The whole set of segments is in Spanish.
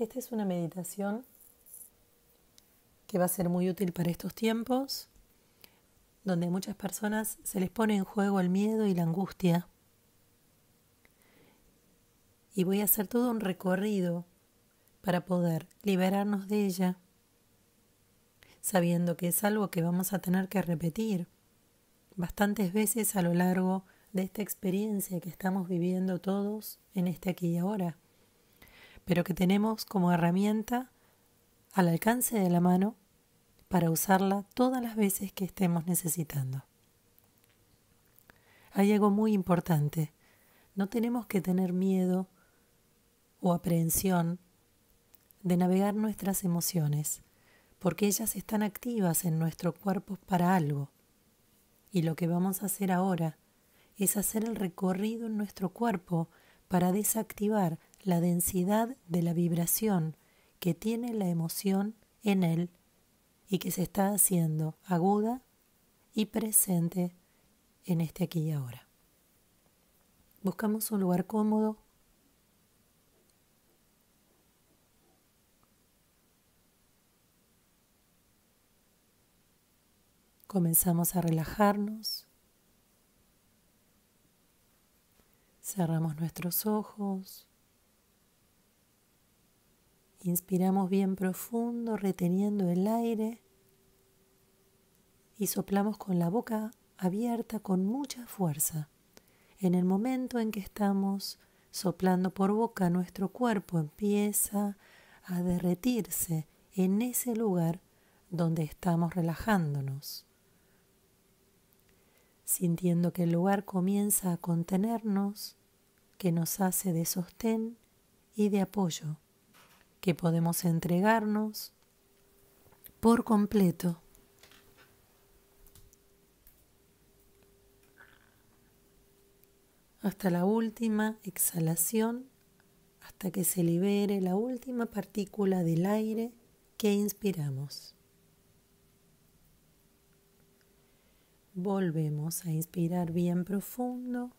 Esta es una meditación que va a ser muy útil para estos tiempos, donde a muchas personas se les pone en juego el miedo y la angustia. Y voy a hacer todo un recorrido para poder liberarnos de ella, sabiendo que es algo que vamos a tener que repetir bastantes veces a lo largo de esta experiencia que estamos viviendo todos en este aquí y ahora pero que tenemos como herramienta al alcance de la mano para usarla todas las veces que estemos necesitando. Hay algo muy importante. No tenemos que tener miedo o aprehensión de navegar nuestras emociones, porque ellas están activas en nuestro cuerpo para algo. Y lo que vamos a hacer ahora es hacer el recorrido en nuestro cuerpo para desactivar la densidad de la vibración que tiene la emoción en él y que se está haciendo aguda y presente en este aquí y ahora. Buscamos un lugar cómodo. Comenzamos a relajarnos. Cerramos nuestros ojos. Inspiramos bien profundo, reteniendo el aire. Y soplamos con la boca abierta con mucha fuerza. En el momento en que estamos soplando por boca, nuestro cuerpo empieza a derretirse en ese lugar donde estamos relajándonos sintiendo que el lugar comienza a contenernos que nos hace de sostén y de apoyo, que podemos entregarnos por completo. hasta la última exhalación, hasta que se libere la última partícula del aire que inspiramos. Volvemos a inspirar bien profundo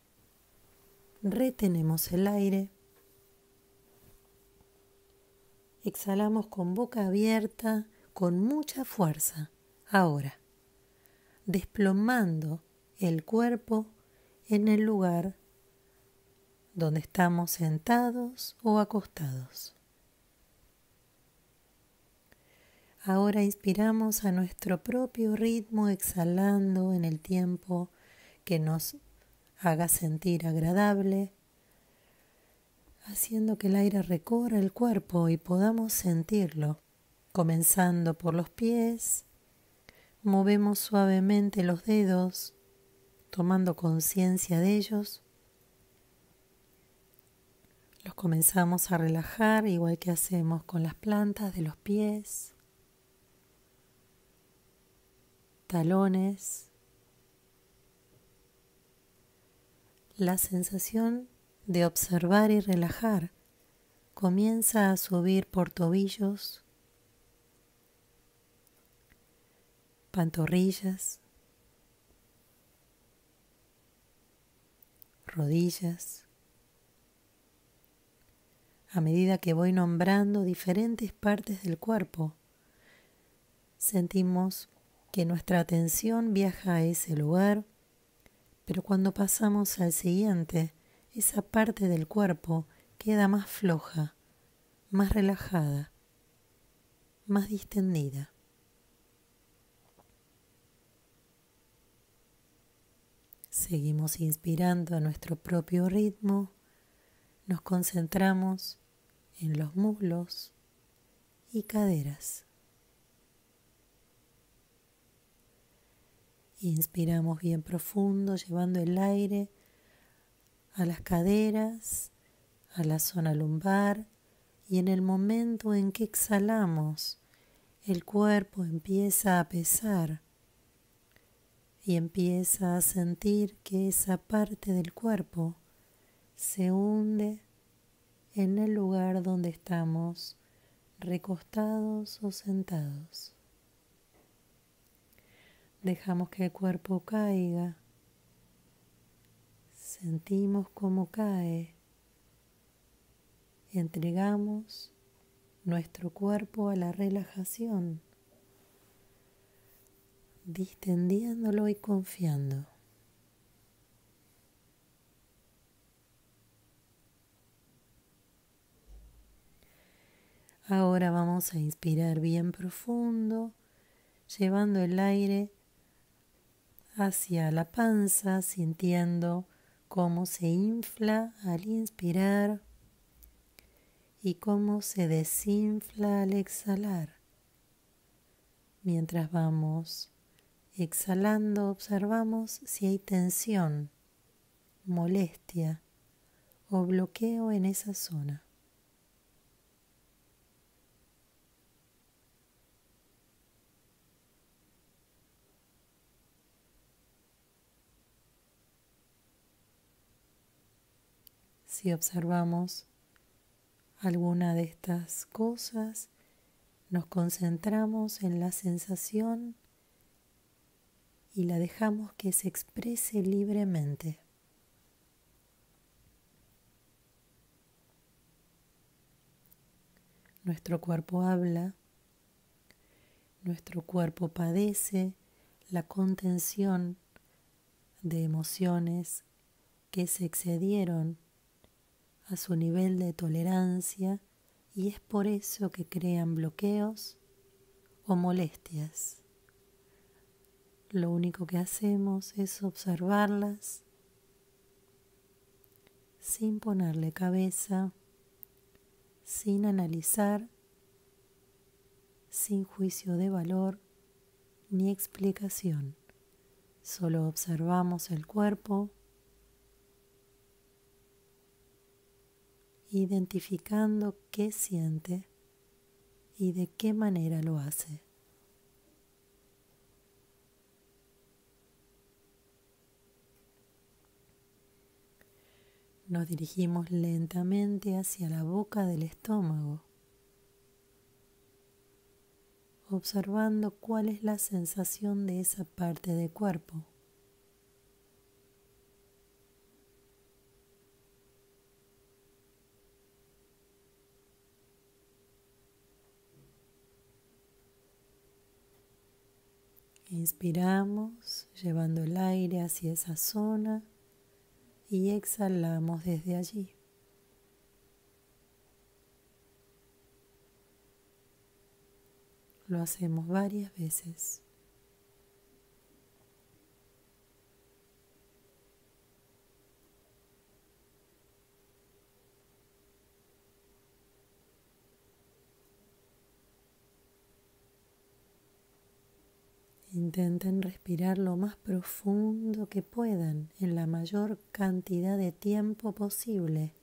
retenemos el aire, exhalamos con boca abierta, con mucha fuerza. Ahora, desplomando el cuerpo en el lugar donde estamos sentados o acostados. Ahora inspiramos a nuestro propio ritmo exhalando en el tiempo que nos haga sentir agradable, haciendo que el aire recorra el cuerpo y podamos sentirlo, comenzando por los pies, movemos suavemente los dedos, tomando conciencia de ellos, los comenzamos a relajar igual que hacemos con las plantas de los pies, talones, la sensación de observar y relajar comienza a subir por tobillos, pantorrillas, rodillas. A medida que voy nombrando diferentes partes del cuerpo, sentimos que nuestra atención viaja a ese lugar pero cuando pasamos al siguiente, esa parte del cuerpo queda más floja, más relajada, más distendida. Seguimos inspirando a nuestro propio ritmo, nos concentramos en los muslos y caderas. Inspiramos bien profundo, llevando el aire a las caderas, a la zona lumbar y en el momento en que exhalamos, el cuerpo empieza a pesar y empieza a sentir que esa parte del cuerpo se hunde en el lugar donde estamos recostados o sentados. Dejamos que el cuerpo caiga. Sentimos cómo cae. Entregamos nuestro cuerpo a la relajación, distendiéndolo y confiando. Ahora vamos a inspirar bien profundo, llevando el aire hacia la panza, sintiendo cómo se infla al inspirar y cómo se desinfla al exhalar. Mientras vamos exhalando, observamos si hay tensión, molestia o bloqueo en esa zona. Si observamos alguna de estas cosas, nos concentramos en la sensación y la dejamos que se exprese libremente. Nuestro cuerpo habla, nuestro cuerpo padece la contención de emociones que se excedieron a su nivel de tolerancia y es por eso que crean bloqueos o molestias. Lo único que hacemos es observarlas sin ponerle cabeza, sin analizar, sin juicio de valor ni explicación. Solo observamos el cuerpo identificando qué siente y de qué manera lo hace. Nos dirigimos lentamente hacia la boca del estómago, observando cuál es la sensación de esa parte del cuerpo. Inspiramos llevando el aire hacia esa zona y exhalamos desde allí. Lo hacemos varias veces. Intenten respirar lo más profundo que puedan en la mayor cantidad de tiempo posible.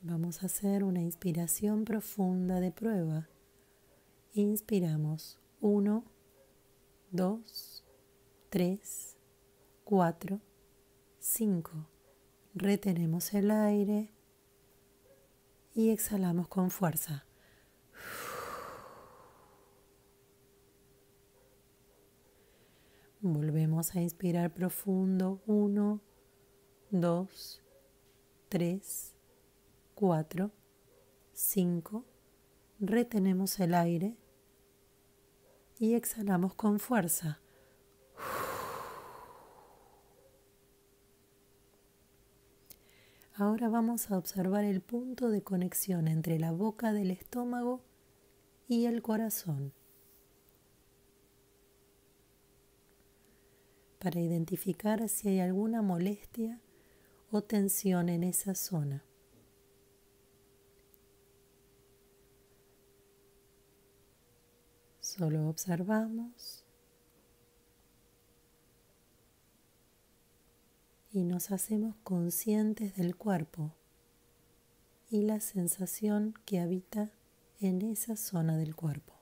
Vamos a hacer una inspiración profunda de prueba. Inspiramos 1, 2, 3, 4, 5. Retenemos el aire y exhalamos con fuerza. Volvemos a inspirar profundo. 1, 2, 3, 4, 5. Retenemos el aire y exhalamos con fuerza. Ahora vamos a observar el punto de conexión entre la boca del estómago y el corazón. Para identificar si hay alguna molestia o tensión en esa zona. Solo observamos y nos hacemos conscientes del cuerpo y la sensación que habita en esa zona del cuerpo.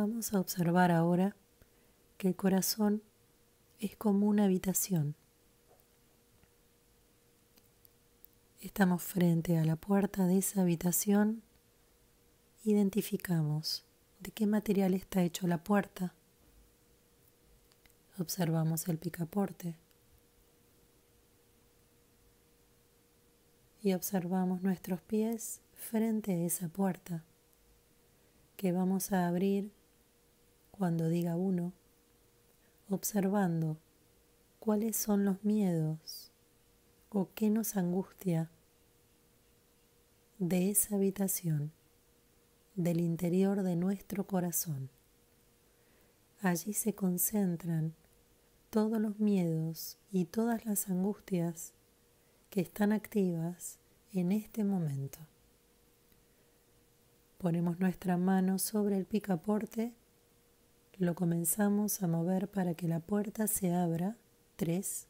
Vamos a observar ahora que el corazón es como una habitación. Estamos frente a la puerta de esa habitación. Identificamos de qué material está hecho la puerta. Observamos el picaporte. Y observamos nuestros pies frente a esa puerta que vamos a abrir cuando diga uno, observando cuáles son los miedos o qué nos angustia de esa habitación, del interior de nuestro corazón. Allí se concentran todos los miedos y todas las angustias que están activas en este momento. Ponemos nuestra mano sobre el picaporte, lo comenzamos a mover para que la puerta se abra. Tres.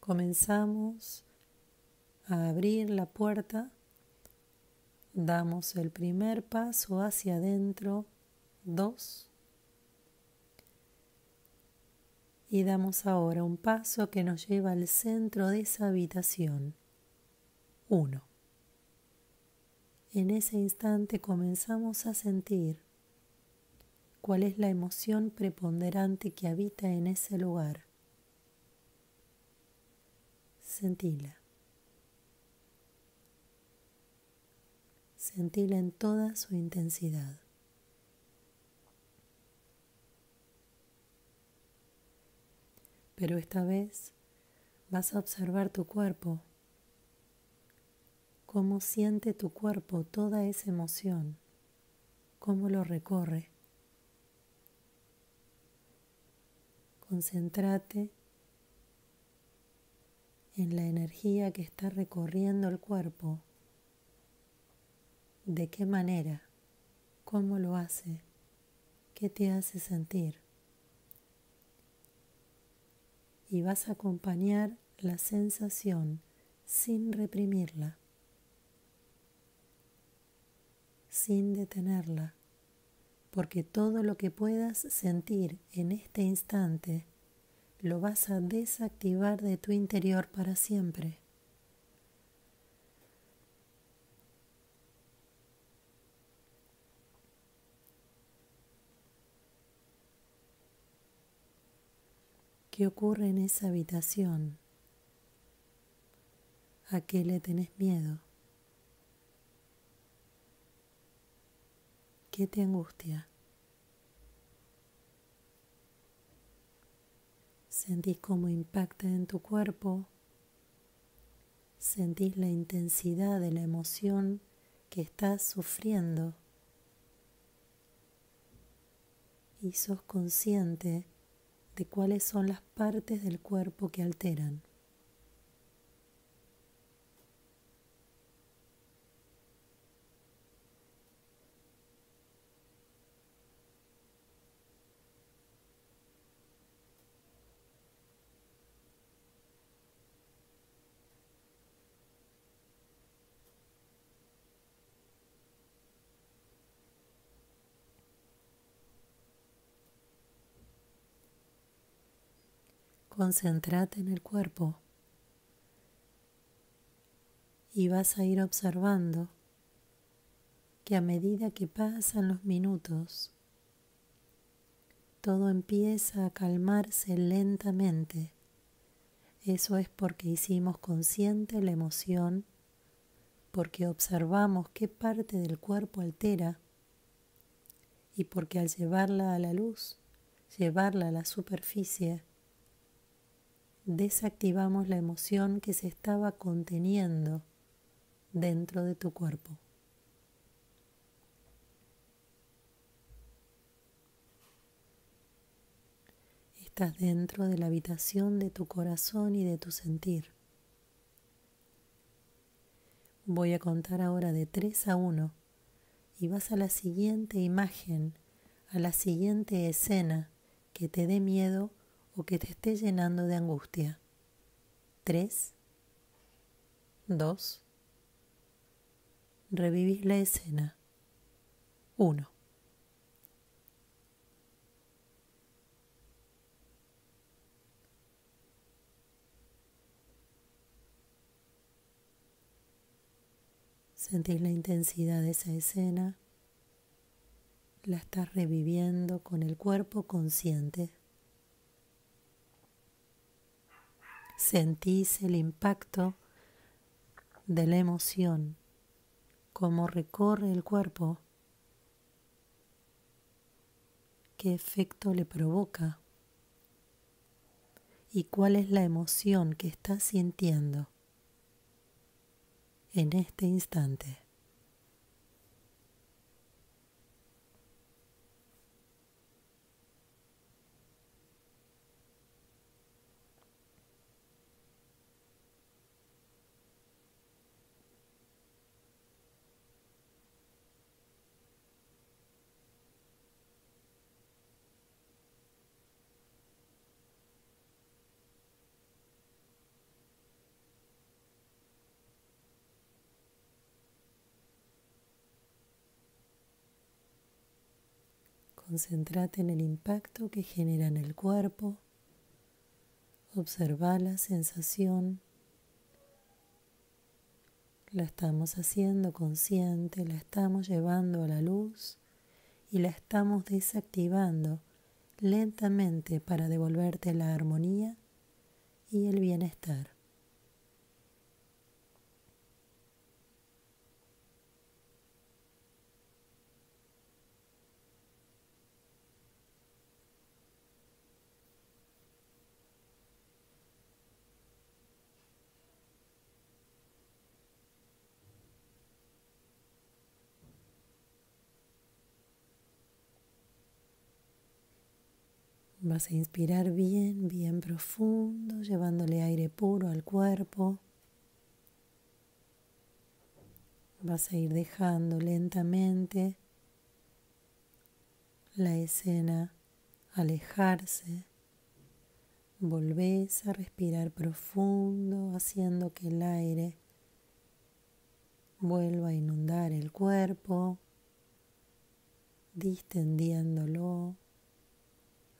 Comenzamos a abrir la puerta, damos el primer paso hacia adentro. Dos. Y damos ahora un paso que nos lleva al centro de esa habitación. Uno. En ese instante comenzamos a sentir cuál es la emoción preponderante que habita en ese lugar. Sentila. Sentila en toda su intensidad. Pero esta vez vas a observar tu cuerpo cómo siente tu cuerpo toda esa emoción, cómo lo recorre. Concéntrate en la energía que está recorriendo el cuerpo, de qué manera, cómo lo hace, qué te hace sentir. Y vas a acompañar la sensación sin reprimirla. sin detenerla, porque todo lo que puedas sentir en este instante lo vas a desactivar de tu interior para siempre. ¿Qué ocurre en esa habitación? ¿A qué le tenés miedo? ¿Qué te angustia? Sentís cómo impacta en tu cuerpo. Sentís la intensidad de la emoción que estás sufriendo. Y sos consciente de cuáles son las partes del cuerpo que alteran. Concéntrate en el cuerpo y vas a ir observando que a medida que pasan los minutos, todo empieza a calmarse lentamente. Eso es porque hicimos consciente la emoción, porque observamos qué parte del cuerpo altera y porque al llevarla a la luz, llevarla a la superficie, desactivamos la emoción que se estaba conteniendo dentro de tu cuerpo. Estás dentro de la habitación de tu corazón y de tu sentir. Voy a contar ahora de 3 a 1 y vas a la siguiente imagen, a la siguiente escena que te dé miedo o que te esté llenando de angustia. 3, 2, revivís la escena. 1. Sentís la intensidad de esa escena, la estás reviviendo con el cuerpo consciente. Sentís el impacto de la emoción, cómo recorre el cuerpo, qué efecto le provoca y cuál es la emoción que estás sintiendo en este instante. Concéntrate en el impacto que genera en el cuerpo. Observa la sensación. La estamos haciendo consciente, la estamos llevando a la luz y la estamos desactivando lentamente para devolverte la armonía y el bienestar. Vas a inspirar bien, bien profundo, llevándole aire puro al cuerpo. Vas a ir dejando lentamente la escena alejarse. Volvés a respirar profundo, haciendo que el aire vuelva a inundar el cuerpo, distendiéndolo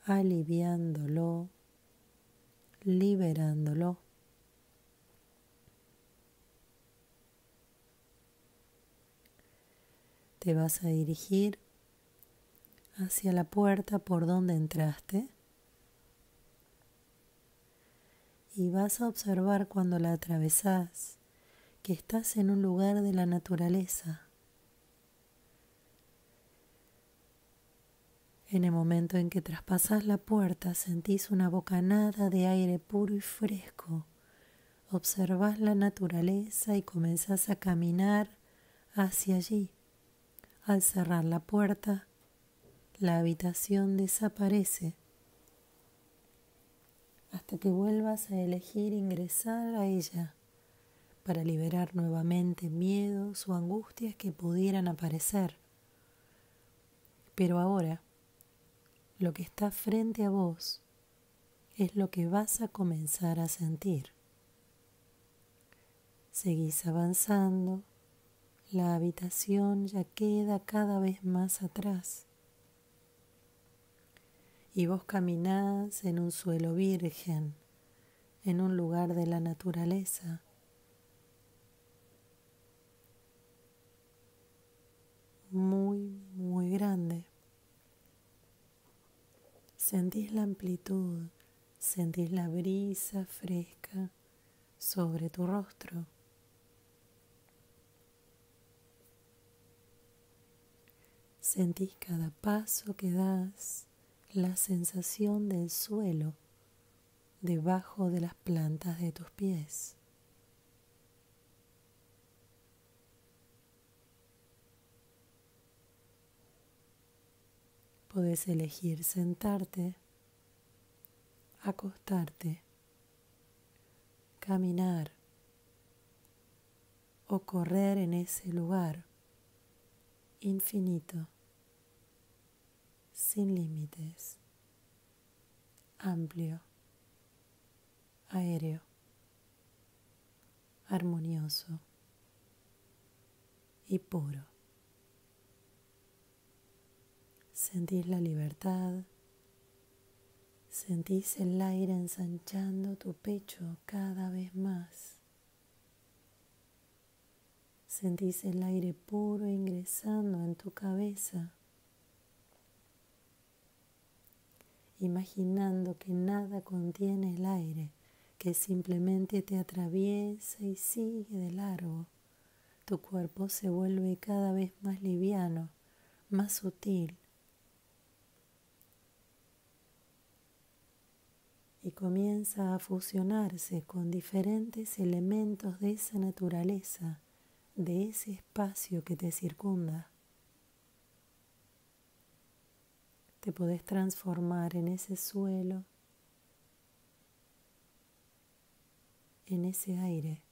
aliviándolo, liberándolo. Te vas a dirigir hacia la puerta por donde entraste y vas a observar cuando la atravesás que estás en un lugar de la naturaleza En el momento en que traspasas la puerta sentís una bocanada de aire puro y fresco. Observas la naturaleza y comenzás a caminar hacia allí. Al cerrar la puerta, la habitación desaparece hasta que vuelvas a elegir ingresar a ella para liberar nuevamente miedos o angustias que pudieran aparecer. Pero ahora, lo que está frente a vos es lo que vas a comenzar a sentir. Seguís avanzando, la habitación ya queda cada vez más atrás y vos caminás en un suelo virgen, en un lugar de la naturaleza. Muy, muy grande. Sentís la amplitud, sentís la brisa fresca sobre tu rostro. Sentís cada paso que das, la sensación del suelo debajo de las plantas de tus pies. Puedes elegir sentarte, acostarte, caminar o correr en ese lugar infinito, sin límites, amplio, aéreo, armonioso y puro. Sentís la libertad, sentís el aire ensanchando tu pecho cada vez más. Sentís el aire puro ingresando en tu cabeza, imaginando que nada contiene el aire, que simplemente te atraviesa y sigue de largo. Tu cuerpo se vuelve cada vez más liviano, más sutil. Y comienza a fusionarse con diferentes elementos de esa naturaleza de ese espacio que te circunda. Te podés transformar en ese suelo, en ese aire.